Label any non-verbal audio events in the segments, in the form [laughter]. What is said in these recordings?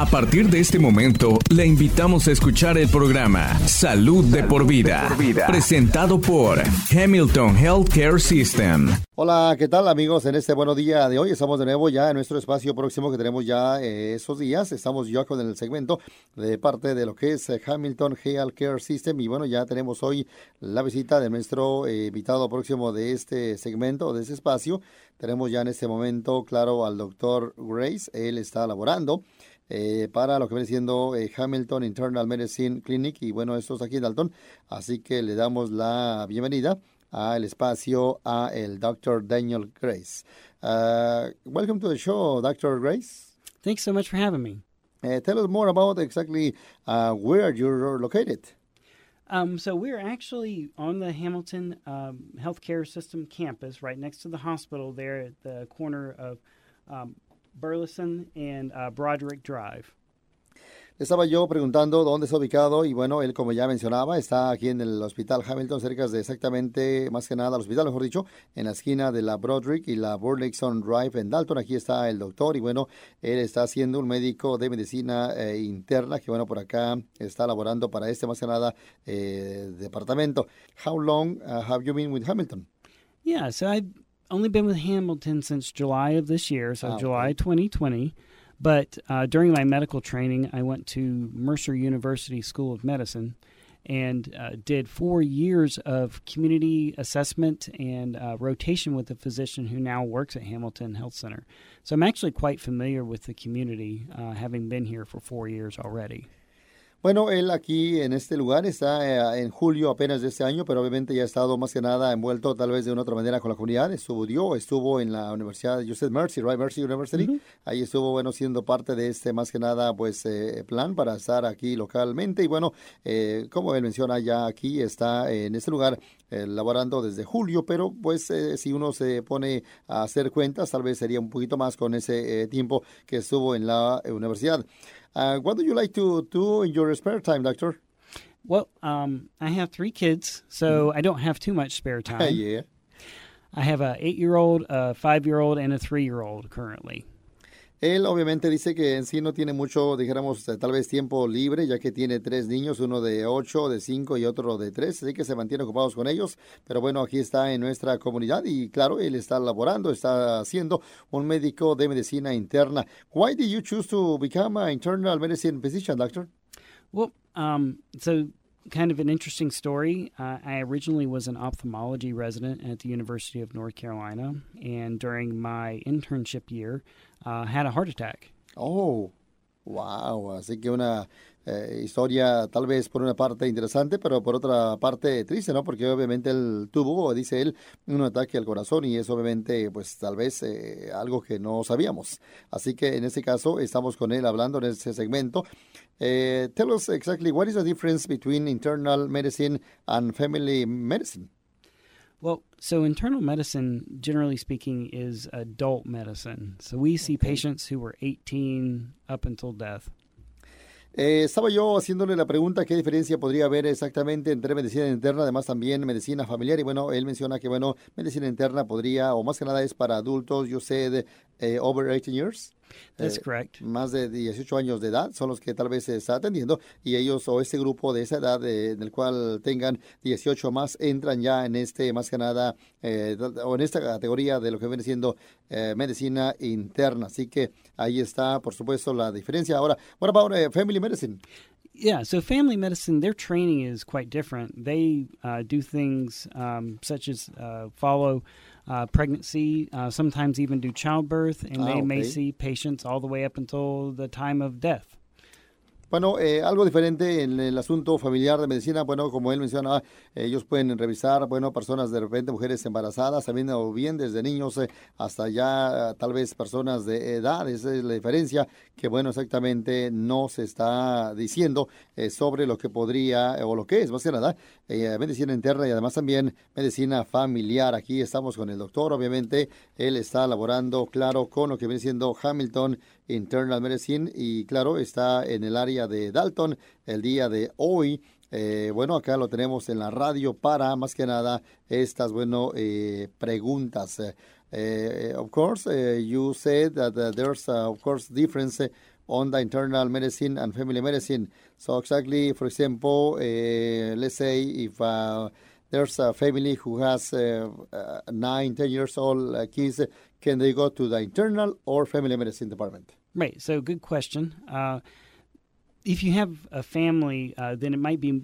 A partir de este momento, le invitamos a escuchar el programa Salud, de, por vida, presentado por Hamilton Healthcare System. Hola, ¿qué tal amigos? En este buenos día de hoy estamos de nuevo ya en nuestro espacio próximo que tenemos ya eh, esos días. Estamos ya con el segmento de parte de lo que es eh, Hamilton Healthcare System y bueno, ya tenemos hoy la visita de nuestro eh, invitado próximo de este segmento, de ese espacio. Tenemos ya en este momento, claro, al doctor Grace. Él está laborando eh, para lo que viene siendo eh, Hamilton Internal Medicine Clinic y bueno, esto es aquí en Dalton, así que le damos la bienvenida al espacio a el Dr. Daniel Grace. Uh, welcome to the show, Dr. Grace. Thanks so much for having me. Uh, tell us more about exactly uh, where you're located. Um, so we're actually on the Hamilton um, Healthcare System campus, right next to the hospital, there at the corner of um, Burleson and uh, Broderick Drive. Estaba yo preguntando dónde está ubicado y bueno, él como ya mencionaba, está aquí en el Hospital Hamilton, cerca de exactamente, más que nada, el hospital, mejor dicho, en la esquina de la Broderick y la Burleson Drive en Dalton. Aquí está el doctor y bueno, él está siendo un médico de medicina eh, interna que bueno, por acá está laborando para este, más que nada, eh, departamento. How long uh, have you been with Hamilton? Yeah, so I've only been with Hamilton since July of this year, so okay. July 2020. But uh, during my medical training, I went to Mercer University School of Medicine and uh, did four years of community assessment and uh, rotation with a physician who now works at Hamilton Health Center. So I'm actually quite familiar with the community, uh, having been here for four years already. Bueno, él aquí en este lugar está eh, en julio apenas de este año, pero obviamente ya ha estado más que nada envuelto tal vez de una otra manera con la comunidad. Estudió, estuvo en la Universidad, said Mercy, right? Mercy University. Ahí estuvo, bueno, siendo parte de este más que nada, pues, eh, plan para estar aquí localmente. Y bueno, eh, como él menciona, ya aquí está en este lugar eh, laborando desde julio, pero pues eh, si uno se pone a hacer cuentas, tal vez sería un poquito más con ese tiempo que estuvo en la universidad. Uh, what do you like to do in your spare time, doctor? Well, um, I have three kids, so I don't have too much spare [laughs] time. yeah. I have a eight-year-old, a five-year-old, and a three-year-old currently. Él obviamente dice que en sí no tiene mucho, dijéramos, eh, tal vez tiempo libre, ya que tiene tres niños, uno de ocho, de cinco y otro de tres, así que se mantiene ocupados con ellos. Pero bueno, aquí está en nuestra comunidad y claro, él está laborando, está siendo un médico de medicina interna. Why did you choose to become an internal medicine physician, doctor? Well, um, so kind of an interesting story. Uh, I originally was an ophthalmology resident at the University of North Carolina, and during my internship year, uh, had a heart attack. Oh, wow. Así que una eh, historia tal vez por una parte interesante, pero por otra parte triste, ¿no? Porque obviamente él tuvo, dice él, un ataque al corazón y es obviamente, pues tal vez eh, algo que no sabíamos. Así que en este caso estamos con él hablando en este segmento. Eh, tell us exactly what is the difference between internal medicine and family medicine. Well, so internal medicine, generally speaking, is adult medicine. So we see patients who were 18 up until death. Eh, estaba yo haciéndole la pregunta qué diferencia podría haber exactamente entre medicina interna, además también medicina familiar. Y bueno, él menciona que, bueno, medicina interna podría, o más que nada es para adultos, yo sé, de eh, over 18 years. That's Eh, correct. Más de 18 años de edad son los que tal vez se está atendiendo y ellos o este grupo de esa edad eh, en el cual tengan 18 más entran ya en este más que nada eh, o en esta categoría de lo que viene siendo eh, medicina interna. Así que ahí está, por supuesto, la diferencia. Ahora, what about eh, family medicine? Yeah, so family medicine, their training is quite different. They uh, do things um, such as uh, follow uh, pregnancy, uh, sometimes even do childbirth, and Ah, they may okay. see patients all the way up until the time of death. Bueno, eh, algo diferente en el asunto familiar de medicina, bueno, como él menciona, ellos pueden revisar, bueno, personas de repente, mujeres embarazadas, también o bien desde niños eh, hasta ya tal vez personas de edad, esa es la diferencia que, bueno, exactamente no se está diciendo eh, sobre lo que podría eh, o lo que es, más que nada, medicina interna y además también medicina familiar. Aquí estamos con el doctor, obviamente, él está laborando, claro, con lo que viene siendo Hamilton Internal Medicine y claro, está en el área de Dalton el día de hoy. Eh, bueno, acá lo tenemos en la radio para más que nada estas, bueno, eh, preguntas. Eh, eh, of course, eh, you said that uh, there's, uh, of course, difference. on the internal medicine and family medicine. So exactly, for example, let's say if uh, there's a family who has uh, nine, ten years old uh, kids, can they go to the internal or family medicine department? Right. So, good question. Uh, if you have a family, uh, then it might be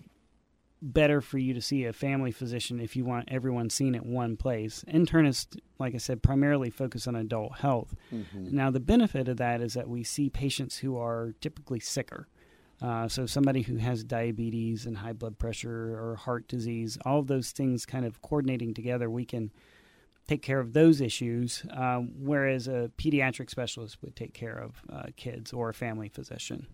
better for you to see a family physician if you want everyone seen at one place. Internists, like I said, primarily focus on adult health. Mm-hmm. Now, the benefit of that is that we see patients who are typically sicker. Uh, so, somebody who has diabetes and high blood pressure or heart disease, all of those things kind of coordinating together, we can take care of those issues, um, whereas a pediatric specialist would take care of uh, kids or a family physician.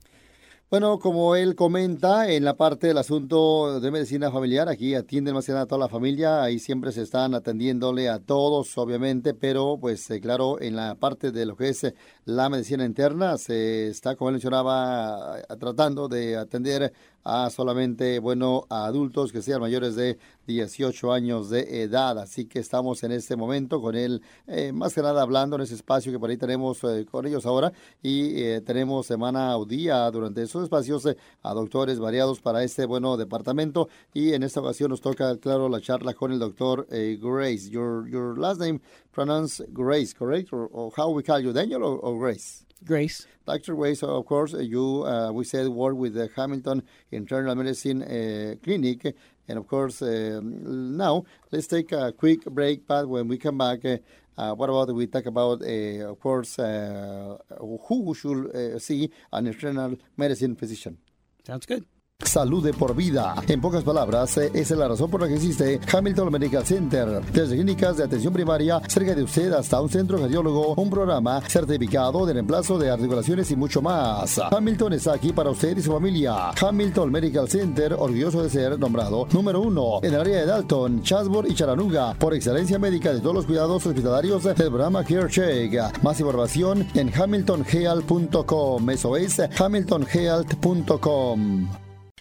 Bueno, como él comenta en la parte del asunto de medicina familiar, aquí atienden más que nada a toda la familia, ahí siempre se están atendiéndole a todos, obviamente, pero pues eh, claro, en la parte de lo que es eh, la medicina interna se está, como él mencionaba, tratando de atender a solamente, bueno, adultos que sean mayores de 18 años de edad. Así que estamos en este momento con él, eh, más que nada hablando en ese espacio que por ahí tenemos eh, con ellos ahora y eh, tenemos semana o día durante esos espacios a doctores variados para este, bueno, departamento y en esta ocasión nos toca, claro, la charla con el doctor Grace. Your, your last name pronounced Grace, correct? Or, how we call you, Daniel or Grace? Grace. Dr. Grace, of course, you, uh, we said, work with the Hamilton Internal Medicine uh, Clinic. And of course, um, now let's take a quick break. But when we come back, uh, what about we talk about, uh, of course, uh, who should uh, see an internal medicine physician? Sounds good. Salud de por vida. En pocas palabras, esa es la razón por la que existe Hamilton Medical Center. Desde clínicas de atención primaria cerca de usted hasta un centro cardiólogo, un programa certificado de reemplazo de articulaciones y mucho más. Hamilton está aquí para usted y su familia. Hamilton Medical Center, orgulloso de ser nombrado número uno en el área de Dalton, Chatsworth y Chattanooga por excelencia médica de todos los cuidados hospitalarios del programa Care Check. Más información en hamiltonhealth.com. Eso es hamiltonhealth.com.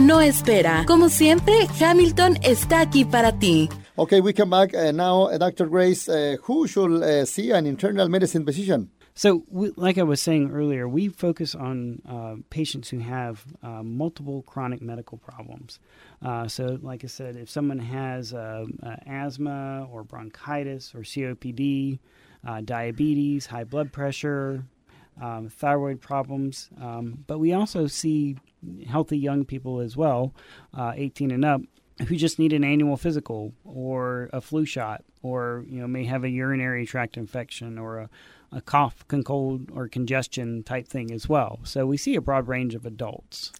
no espera. Como siempre, Hamilton está aquí para ti. Okay, we come back uh, now. Uh, Dr. Grace, uh, who should uh, see an internal medicine physician? So, we, like I was saying earlier, we focus on uh, patients who have uh, multiple chronic medical problems. Uh, so, like I said, if someone has uh, uh, asthma or bronchitis or COPD, uh, diabetes, high blood pressure, um, thyroid problems, um, but we also see healthy young people as well, uh, 18 and up, who just need an annual physical or a flu shot or you know may have a urinary tract infection or a, a cough, cold, or congestion type thing as well. So we see a broad range of adults.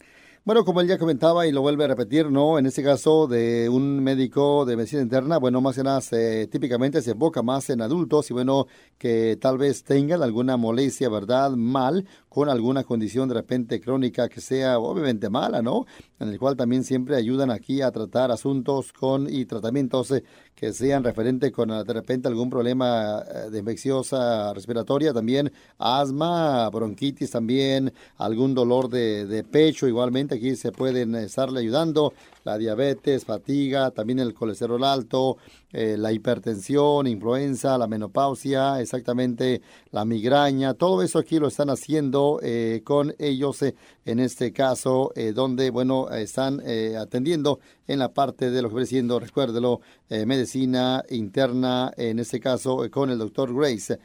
Bueno, como él ya comentaba y lo vuelve a repetir, ¿no? En este caso de un médico de medicina interna, bueno, más que nada típicamente se enfoca más en adultos y bueno, que tal vez tengan alguna molestia, ¿verdad? Mal, con alguna condición de repente crónica que sea obviamente mala, ¿no? En el cual también siempre ayudan aquí a tratar asuntos con y tratamientos eh, que sean referentes con de repente algún problema eh, de infecciosa respiratoria, también asma, bronquitis también, algún dolor de, de pecho igualmente aquí se pueden estarle ayudando. La diabetes, fatiga, también el colesterol alto, eh, la hipertensión, influenza, la menopausia, exactamente la migraña, todo eso aquí lo están haciendo eh, con ellos eh, en este caso, donde, bueno, están atendiendo en la parte de lo que viene recuérdelo, medicina interna, en este caso con el doctor Grace.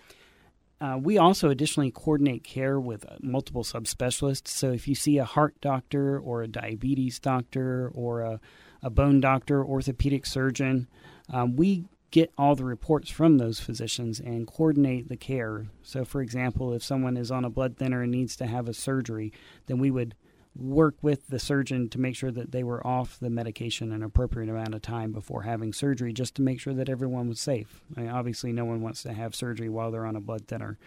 Uh, we also additionally coordinate care with uh, multiple subspecialists. So if you see a heart doctor or a diabetes doctor or a, a bone doctor, orthopedic surgeon, um, we get all the reports from those physicians and coordinate the care. So, for example, if someone is on a blood thinner and needs to have a surgery, then we would work with the surgeon to make sure that they were off the medication an appropriate amount of time before having surgery, just to make sure that everyone was safe. I mean, obviously, no one wants to have surgery while they're on a blood thinner.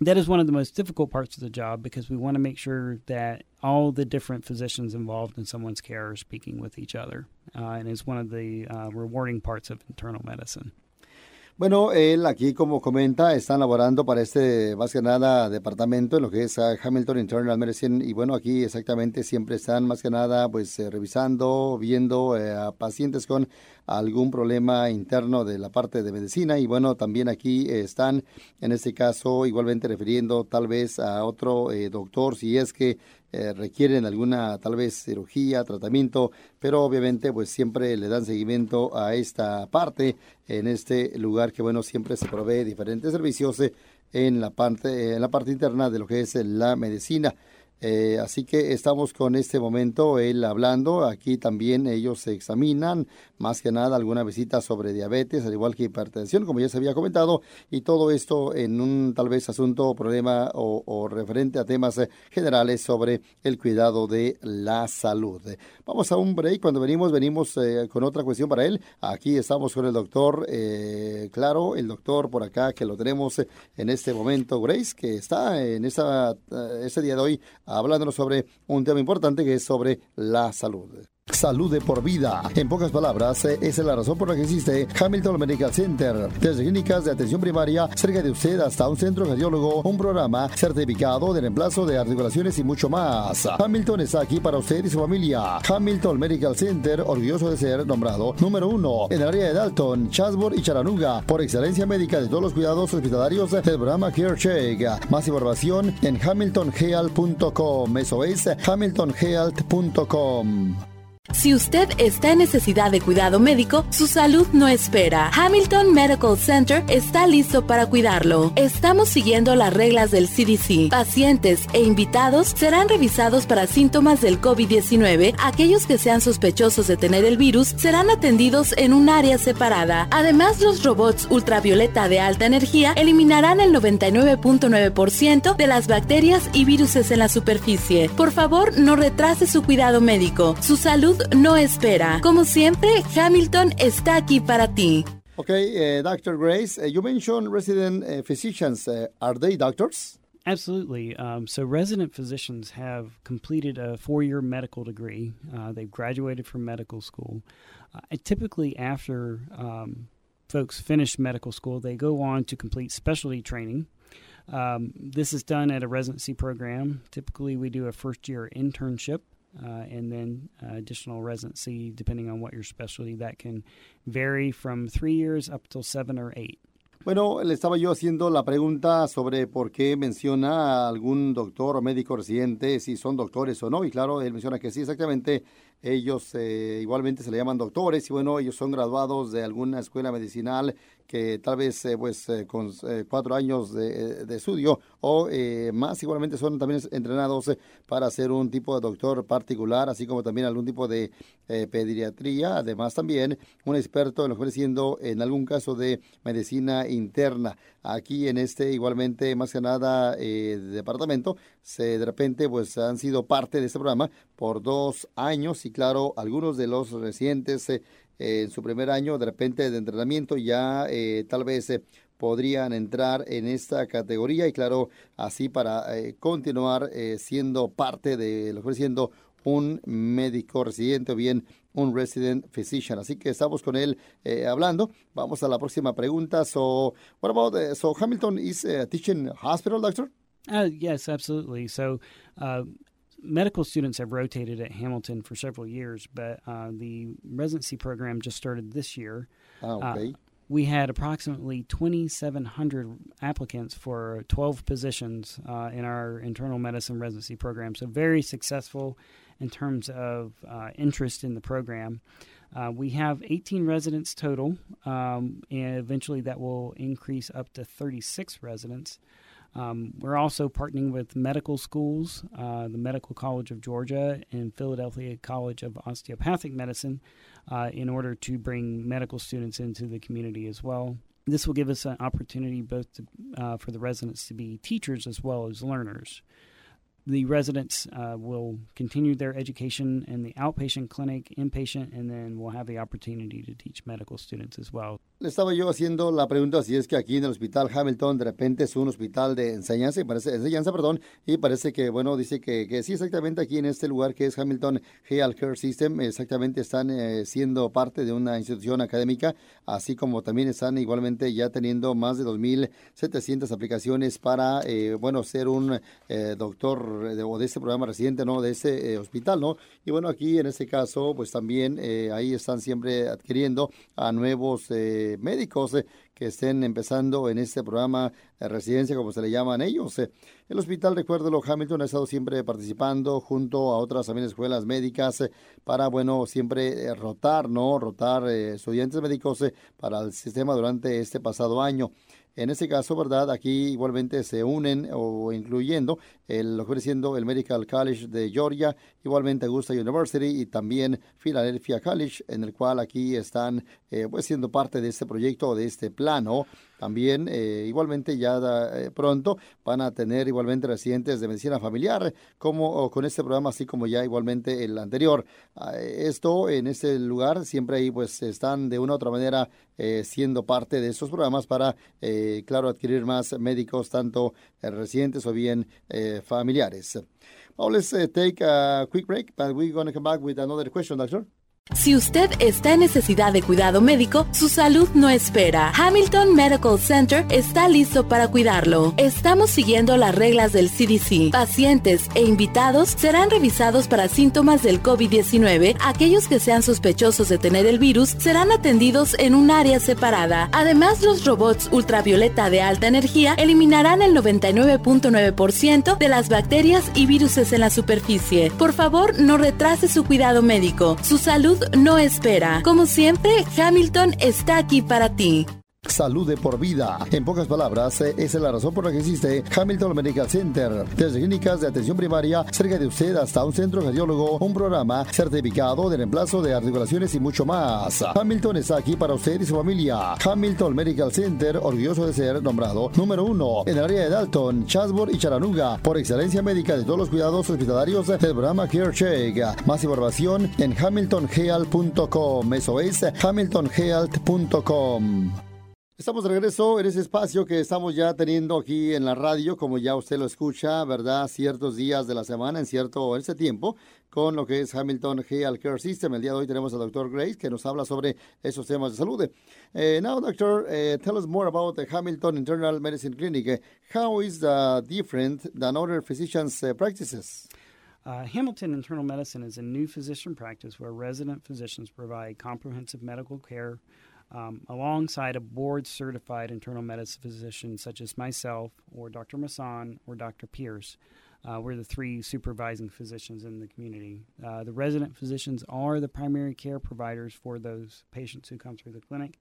that is one of the most difficult parts of the job because we want to make sure that all the different physicians involved in someone's care are speaking with each other, uh, and is one of the uh, rewarding parts of internal medicine. Bueno, él aquí, como comenta, están laborando para este, más que nada, departamento en lo que es ah, Hamilton Internal Medicine. Y bueno, aquí exactamente siempre están, más que nada, pues eh, revisando, viendo eh, a pacientes con algún problema interno de la parte de medicina. Y bueno, también aquí están, en este caso, igualmente refiriendo tal vez a otro eh, doctor, si es que eh, requieren alguna tal vez cirugía, tratamiento, pero obviamente pues siempre le dan seguimiento a esta parte en este lugar que bueno siempre se provee diferentes servicios eh, en la parte en la parte interna de lo que es la medicina. Eh, así que estamos con este momento él hablando. Aquí también ellos se examinan más que nada alguna visita sobre diabetes, al igual que hipertensión, como ya se había comentado, y todo esto en un tal vez asunto o problema o, referente a temas eh, generales sobre el cuidado de la salud. Vamos a un break. Cuando venimos, venimos eh, con otra cuestión para él. Aquí estamos con el doctor, claro, el doctor por acá que lo tenemos en este momento, Grace, que está en esa, ese día de hoy hablándonos sobre un tema importante que es sobre la salud. Salud de por vida. En pocas palabras, eh, esa es la razón por la que existe Hamilton Medical Center. Desde clínicas de atención primaria cerca de usted hasta un centro cardiólogo, un programa certificado de reemplazo de articulaciones y mucho más. Hamilton está aquí para usted y su familia. Hamilton Medical Center, orgulloso de ser nombrado número uno en el área de Dalton, Chatsworth y Chattanooga por excelencia médica de todos los cuidados hospitalarios del programa Care Check. Más información en hamiltonhealth.com. Eso es hamiltonhealth.com. Si usted está en necesidad de cuidado médico, su salud no espera. Hamilton Medical Center está listo para cuidarlo. Estamos siguiendo las reglas del CDC. Pacientes e invitados serán revisados para síntomas del COVID-19. Aquellos que sean sospechosos de tener el virus serán atendidos en un área separada. Además, los robots ultravioleta de alta energía eliminarán el 99.9% de las bacterias y virus en la superficie. Por favor, no retrase su cuidado médico. Su salud no espera. Como siempre, Hamilton está aquí para ti. Okay, uh, Dr. Grace, uh, you mentioned resident uh, physicians. Uh, are they doctors? Absolutely. Um, so, resident physicians have completed a four year medical degree. Uh, they've graduated from medical school. Uh, typically, after um, folks finish medical school, they go on to complete specialty training. Um, this is done at a residency program. Typically, we do a first year internship uh, and then uh, additional residency depending on what your specialty. That can vary from three years up till seven or eight. Bueno, le estaba yo haciendo la pregunta sobre por qué menciona a algún doctor o médico residente, si son doctores o no, y claro, él menciona que sí, exactamente, ellos eh, igualmente se le llaman doctores y bueno, ellos son graduados de alguna escuela medicinal que tal vez eh, pues eh, con cuatro años de, estudio o más igualmente son también entrenados para ser un tipo de doctor particular, así como también algún tipo de pediatría, además también un experto en siendo en algún caso de medicina interna. Aquí en este igualmente más que nada departamento, se de repente pues han sido parte de este programa por dos años y claro, algunos de los recientes eh, en su primer año de repente de entrenamiento ya eh, tal vez eh, podrían entrar en esta categoría y claro, así para continuar siendo parte de lo que siendo un médico residente o bien un resident physician. Así que estamos con él hablando. Vamos a la próxima pregunta. So, what about, so Hamilton is a teaching hospital, doctor? Uh, yes, absolutely. So, uh, medical students have rotated at Hamilton for several years, but uh, the residency program just started this year. Oh, okay. We had approximately 2,700 applicants for 12 positions uh, in our internal medicine residency program. So, very successful in terms of uh, interest in the program. Uh, we have 18 residents total, um, and eventually that will increase up to 36 residents. Um, we're also partnering with medical schools, uh, the Medical College of Georgia and Philadelphia College of Osteopathic Medicine, uh, in order to bring medical students into the community as well. This will give us an opportunity both to, uh, for the residents to be teachers as well as learners. The residents uh, will continue their education in the outpatient clinic, inpatient, and then we'll have the opportunity to teach medical students as well. Estaba yo haciendo la pregunta si es que aquí en el hospital Hamilton de repente es un hospital de enseñanza, y parece, enseñanza, perdón, y parece que, bueno, dice que, que sí, exactamente aquí en este lugar que es Hamilton Health Care System, exactamente están eh, siendo parte de una institución académica, así como también están igualmente ya teniendo más de 2.700 aplicaciones para, eh, bueno, ser un eh, doctor de, o de este programa residente, ¿no? De ese hospital, ¿no? Y bueno, aquí en este caso, pues también ahí están siempre adquiriendo a nuevos médicos eh, que estén empezando en este programa de residencia, como se le llaman ellos. Eh. El hospital, recuérdelo, Hamilton ha estado siempre participando junto a otras también escuelas médicas eh, para, bueno, siempre rotar, ¿no? Rotar estudiantes médicos para el sistema durante este pasado año. En este caso, ¿verdad? Aquí igualmente se unen o incluyendo el, lo que siendo el Medical College de Georgia, igualmente Augusta University y también Philadelphia College, en el cual aquí están eh, pues siendo parte de este proyecto, de este plano. También, eh, igualmente, ya eh, pronto van a tener igualmente residentes de medicina familiar, como con este programa, así como ya igualmente el anterior. Ah, esto en este lugar siempre ahí pues están de una u otra manera siendo parte de estos programas para, claro, adquirir más médicos, tanto residentes o bien familiares. Well, let's uh, take a quick break, but we're going to come back with another question, doctor. Si usted está en necesidad de cuidado médico, su salud no espera. Hamilton Medical Center está listo para cuidarlo. Estamos siguiendo las reglas del CDC. Pacientes e invitados serán revisados para síntomas del COVID-19. Aquellos que sean sospechosos de tener el virus serán atendidos en un área separada. Además, los robots ultravioleta de alta energía eliminarán el 99.9% de las bacterias y virus en la superficie. Por favor, no retrase su cuidado médico. Su salud no espera. Como siempre, Hamilton está aquí para ti. Salud de por vida. En pocas palabras, esa es la razón por la que existe Hamilton Medical Center. Desde clínicas de atención primaria cerca de usted hasta un centro cardiólogo, un programa certificado de reemplazo de articulaciones y mucho más. Hamilton está aquí para usted y su familia. Hamilton Medical Center, orgulloso de ser nombrado número uno en el área de Dalton, Chatsworth y Chattanooga por excelencia médica de todos los cuidados hospitalarios del programa Care Check. Más información en hamiltonhealth.com. Eso es hamiltonhealth.com. Estamos de regreso en ese espacio que estamos ya teniendo aquí en la radio, como ya usted lo escucha, ¿verdad? Ciertos días de la semana, en cierto, en ese tiempo, con lo que es Hamilton Health Care System. El día de hoy tenemos al doctor Grace que nos habla sobre esos temas de salud. Uh, now, doctor, uh, tell us more about the Hamilton Internal Medicine Clinic. how is the different than other physicians' uh, practices? Uh, Hamilton Internal Medicine is a new physician practice where resident physicians provide comprehensive medical care um, alongside a board certified internal medicine physician such as myself or Dr. Masson or Dr. Pierce. Uh, we're the three supervising physicians in the community. Uh, the resident physicians are the primary care providers for those patients who come through the clinic.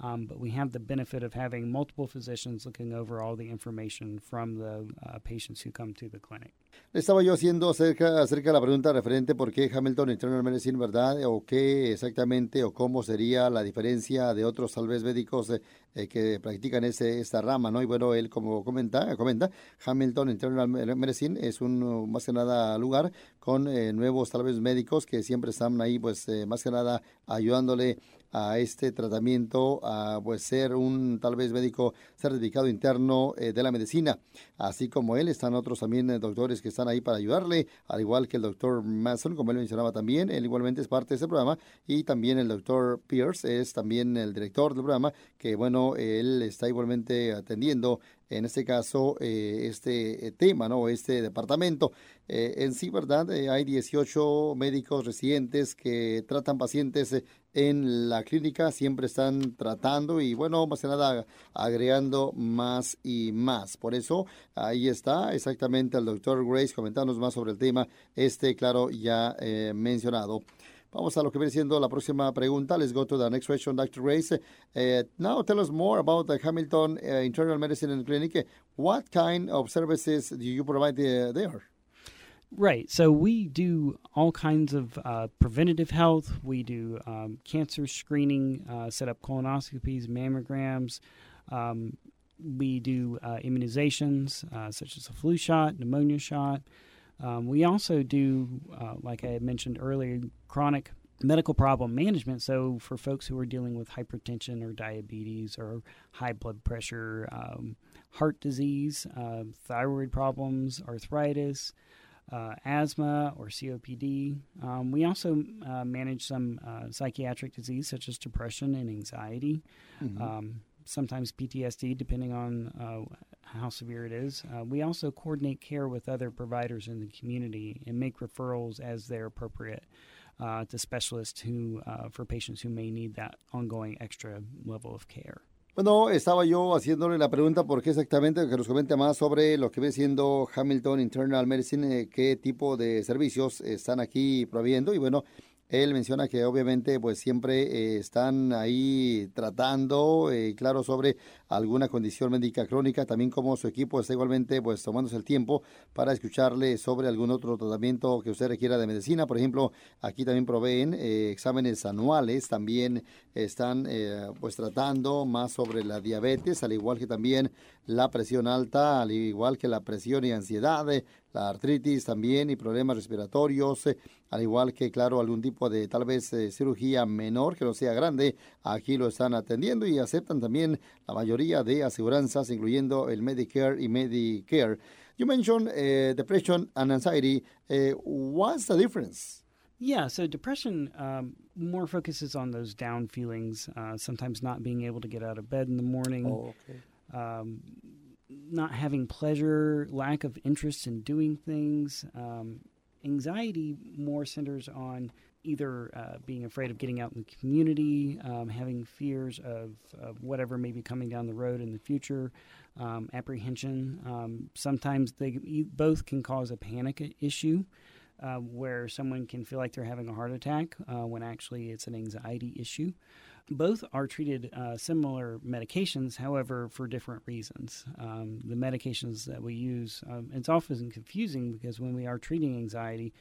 Um, but we have the benefit of having multiple physicians looking over all the information from the uh, patients who come to the clinic. Estaba yo haciendo acerca, acerca de la pregunta referente por qué Hamilton Internal Medicine, ¿verdad? O qué exactamente o cómo sería la diferencia de otros tal vez médicos eh, eh, que practican ese, esta rama, ¿no? Y bueno, él como comenta, comenta Hamilton Internal Medicine es un más que nada lugar con eh, nuevos tal vez médicos que siempre están ahí pues más que nada ayudándole a este tratamiento, a pues ser un tal vez médico certificado interno de la medicina. Así como él, están otros también doctores que están ahí para ayudarle, al igual que el doctor Mason, como él mencionaba también, él igualmente es parte de este programa, y también el doctor Pierce es también el director del programa, que bueno, él está igualmente atendiendo en este caso, eh, este tema, ¿no? Este departamento. en sí, ¿verdad? hay 18 médicos residentes que tratan pacientes en la clínica, siempre están tratando y, bueno, más que nada agregando más y más. Por eso, ahí está exactamente el doctor Grace comentándonos más sobre el tema, este, claro, ya eh, mencionado. Vamos a lo que viene siendo la próxima pregunta. Let's go to the next question, Dr. Grace. Uh, now tell us more about the Hamilton uh, Internal Medicine and Clinic. What kind of services do you provide uh, there? Right. So we do all kinds of uh, preventative health. We do um, cancer screening, uh, set up colonoscopies, mammograms. Um, we do uh, immunizations uh, such as a flu shot, pneumonia shot. Um, we also do, uh, like I had mentioned earlier, chronic medical problem management. So, for folks who are dealing with hypertension or diabetes or high blood pressure, um, heart disease, uh, thyroid problems, arthritis, uh, asthma, or COPD. Um, we also uh, manage some uh, psychiatric disease such as depression and anxiety. Mm-hmm. Um, sometimes PTSD, depending on uh, how severe it is. Uh, we also coordinate care with other providers in the community and make referrals as they're appropriate uh, to specialists who, uh, for patients who may need that ongoing extra level of care. Bueno, estaba yo haciéndole la pregunta por qué exactamente, que nos comente más sobre lo que ve siendo Hamilton Internal Medicine, eh, qué tipo de servicios están aquí proviendo y bueno, él menciona que obviamente pues siempre eh, están ahí tratando, eh, claro, sobre alguna condición médica crónica, también como su equipo está igualmente pues tomándose el tiempo para escucharle sobre algún otro tratamiento que usted requiera de medicina. Por ejemplo, aquí también proveen eh, exámenes anuales, también están pues tratando más sobre la diabetes, al igual que también la presión alta, al igual que la presión y ansiedad, la artritis también y problemas respiratorios, eh, al igual que, claro, algún tipo de tal vez eh, cirugía menor que no sea grande, aquí lo están atendiendo y aceptan también la mayoría de aseguranzas, incluyendo el Medicare y Medicare. You mentioned uh, depression and anxiety. Uh, what's the difference? Yeah, so depression um, more focuses on those down feelings, uh, sometimes not being able to get out of bed in the morning. Oh, okay. Um, not having pleasure, lack of interest in doing things. Um, anxiety more centers on either uh, being afraid of getting out in the community, um, having fears of, of, whatever may be coming down the road in the future, um, apprehension. Um, sometimes they both can cause a panic issue. Uh, where someone can feel like they're having a heart attack uh, when actually it's an anxiety issue. Both are treated uh, similar medications, however, for different reasons. Um, the medications that we use, um, it's often confusing because when we are treating anxiety,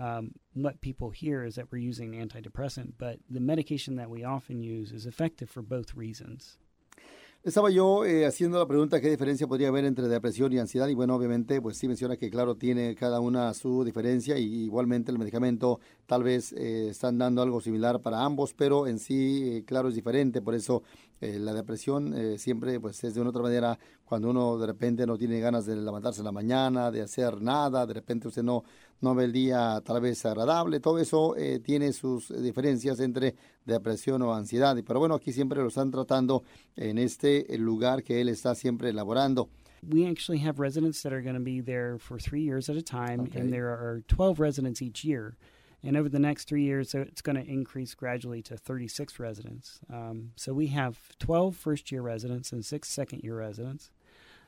um, what people hear is that we're using an antidepressant, but the medication that we often use is effective for both reasons. Estaba yo eh, haciendo la pregunta qué diferencia podría haber entre depresión y ansiedad y bueno, obviamente pues sí menciona que claro tiene cada una su diferencia y igualmente el medicamento tal vez eh, están dando algo similar para ambos, pero en sí eh, claro es diferente, por eso eh, la depresión siempre pues es de una otra manera. Cuando uno de repente no tiene ganas de levantarse en la mañana, de hacer nada, de repente usted no, no ve el día tal vez agradable, todo eso eh, tiene sus diferencias entre depresión o ansiedad. Pero bueno, aquí siempre lo están tratando en este lugar que él está siempre elaborando. We actually have residents that are going to be there for three years at a time, okay. and there are 12 residents each year. And over the next three years, it's going to increase gradually to 36 residents. Um, so we have 12 first year residents and six second year residents.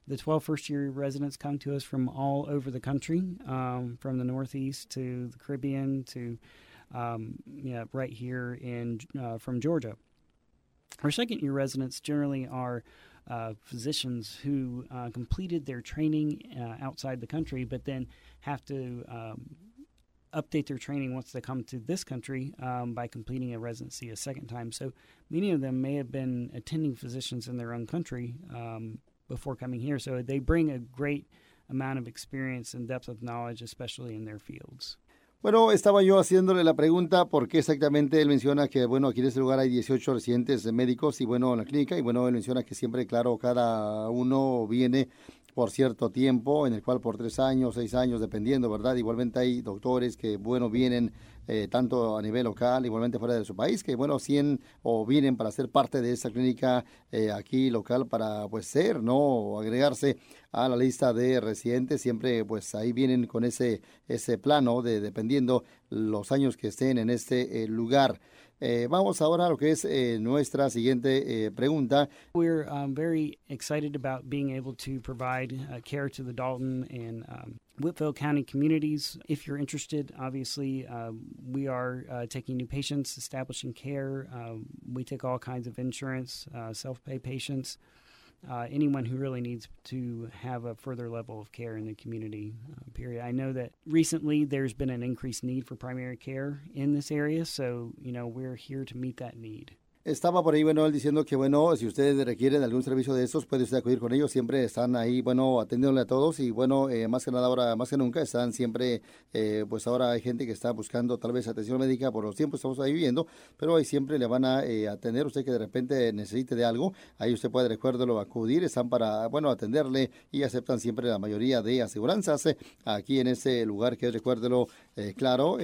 The 12 first year residents come to us from all over the country, um, from the Northeast to the Caribbean to um, yeah, right here in uh, from Georgia. Our second year residents generally are uh, physicians who uh, completed their training uh, outside the country, but then have to um, update their training once they come to this country um, by completing a residency a second time. So many of them may have been attending physicians in their own country um, before coming here. So they bring a great amount of experience and depth of knowledge, especially in their fields. Bueno, estaba yo haciéndole la pregunta por qué exactamente él menciona que, bueno, aquí en este lugar hay 18 residentes médicos y, bueno, en la clínica, y, bueno, él menciona que siempre, claro, cada uno viene por cierto tiempo, en el cual por tres años, seis años, dependiendo, ¿verdad? Igualmente hay doctores que, bueno, vienen eh, tanto a nivel local, igualmente fuera de su país, que, bueno, 100 o vienen para ser parte de esta clínica eh, aquí local para, pues, ser, ¿no? O agregarse a la lista de residentes, siempre, pues, ahí vienen con ese, ese plano de dependiendo los años que estén en este eh, lugar. Eh, vamos ahora a lo que es eh, nuestra siguiente eh, pregunta. We're um, very excited about being able to provide uh, care to the Dalton and um, Whitfield County communities. If you're interested, obviously, uh, we are uh, taking new patients, establishing care. Um, we take all kinds of insurance, uh, self pay patients uh, anyone who really needs to have a further level of care in the community. Uh, period. I know that recently there's been an increased need for primary care in this area, so you know we're here to meet that need. Estaba por ahí, bueno, él diciendo que, bueno, si ustedes requieren algún servicio de estos, puede usted acudir con ellos. Siempre están ahí, bueno, atendiéndole a todos y, bueno, eh, más que nada ahora, más que nunca, están siempre, eh, pues ahora hay gente que está buscando tal vez atención médica por los tiempos que estamos ahí viviendo, pero ahí siempre le van a eh, atender. Usted que de repente necesite de algo, ahí usted puede, recuérdelo, acudir. Están para, bueno, atenderle y aceptan siempre la mayoría de aseguranzas aquí en ese lugar que es, recuérdelo, claro,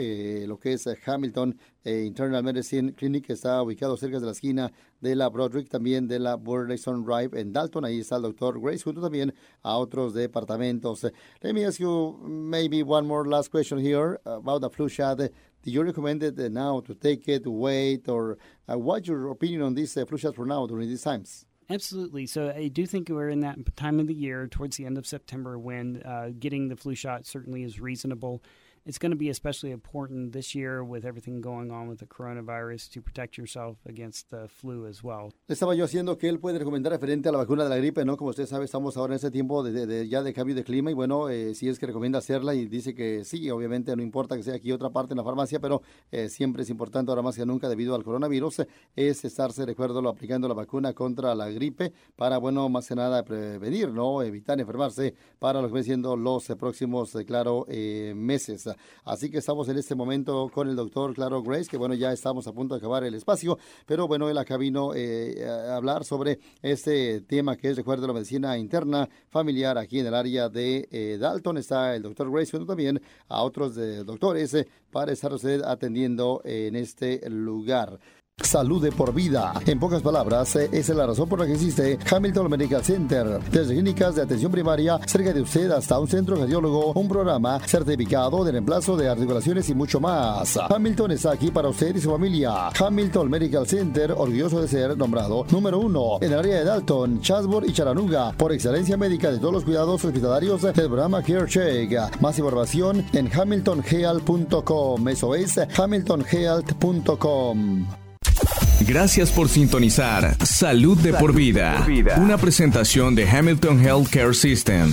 lo que es Hamilton Internal Medicine Clinic, está ubicado cerca de la esquina de la Broderick, también de la Burleson Drive en Dalton. Ahí está el doctor Grace, junto también a otros departamentos. Let me ask you maybe one more last question here about the flu shot. Do you recommend it now to take it, wait, or uh, what's your opinion on this uh, flu shot for now during these times? Absolutely. So I do think we're in that time of the year, towards the end of September, when uh, getting the flu shot certainly is reasonable. It's going to be especially important this year with everything going on with the coronavirus to protect yourself against the flu as well. Estaba yo haciendo que él puede recomendar referente a la vacuna de la gripe, ¿no? Como usted sabe, estamos ahora en ese tiempo de, de, ya de cambio de clima y bueno, eh, si es que recomienda hacerla y dice que sí, obviamente no importa que sea aquí otra parte en la farmacia, pero eh, siempre es importante ahora más que nunca debido al coronavirus, es estarse, recuerdo, aplicando la vacuna contra la gripe para, bueno, más que nada prevenir, ¿no? Evitar enfermarse para lo que vienen siendo los próximos, eh, claro, meses. Así que estamos en este momento con el doctor Claro Grace, que bueno, ya estamos a punto de acabar el espacio, pero bueno, él acá vino eh, a hablar sobre este tema que es, recuerdo, la medicina interna familiar aquí en el área de eh, Dalton. Está el doctor Grace, pero también a otros doctores eh, para estar usted atendiendo en este lugar. Salud de por vida. En pocas palabras, eh, esa es la razón por la que existe Hamilton Medical Center. Desde clínicas de atención primaria cerca de usted hasta un centro cardiólogo, un programa certificado de reemplazo de articulaciones y mucho más. Hamilton está aquí para usted y su familia. Hamilton Medical Center, orgulloso de ser nombrado número uno en el área de Dalton, Chatsworth y Chattanooga por excelencia médica de todos los cuidados hospitalarios del programa Care Check. Más información en hamiltonhealth.com. Eso es hamiltonhealth.com. Gracias por sintonizar Salud de, por, vida, una presentación de Hamilton Healthcare System.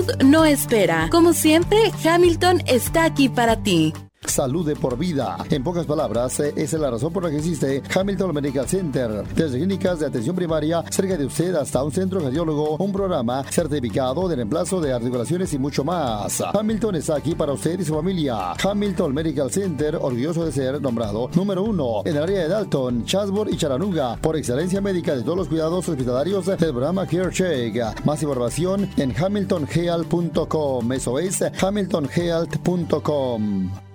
no espera. Como siempre, Hamilton está aquí para ti. Salud de por vida. En pocas palabras, eh, esa es la razón por la que existe Hamilton Medical Center. Desde clínicas de atención primaria cerca de usted hasta un centro cardiólogo, un programa certificado de reemplazo de articulaciones y mucho más. Hamilton está aquí para usted y su familia. Hamilton Medical Center, orgulloso de ser nombrado número uno en el área de Dalton, Chatsworth y Chattanooga por excelencia médica de todos los cuidados hospitalarios del programa Care Check. Más información en hamiltonhealth.com. Eso es hamiltonhealth.com.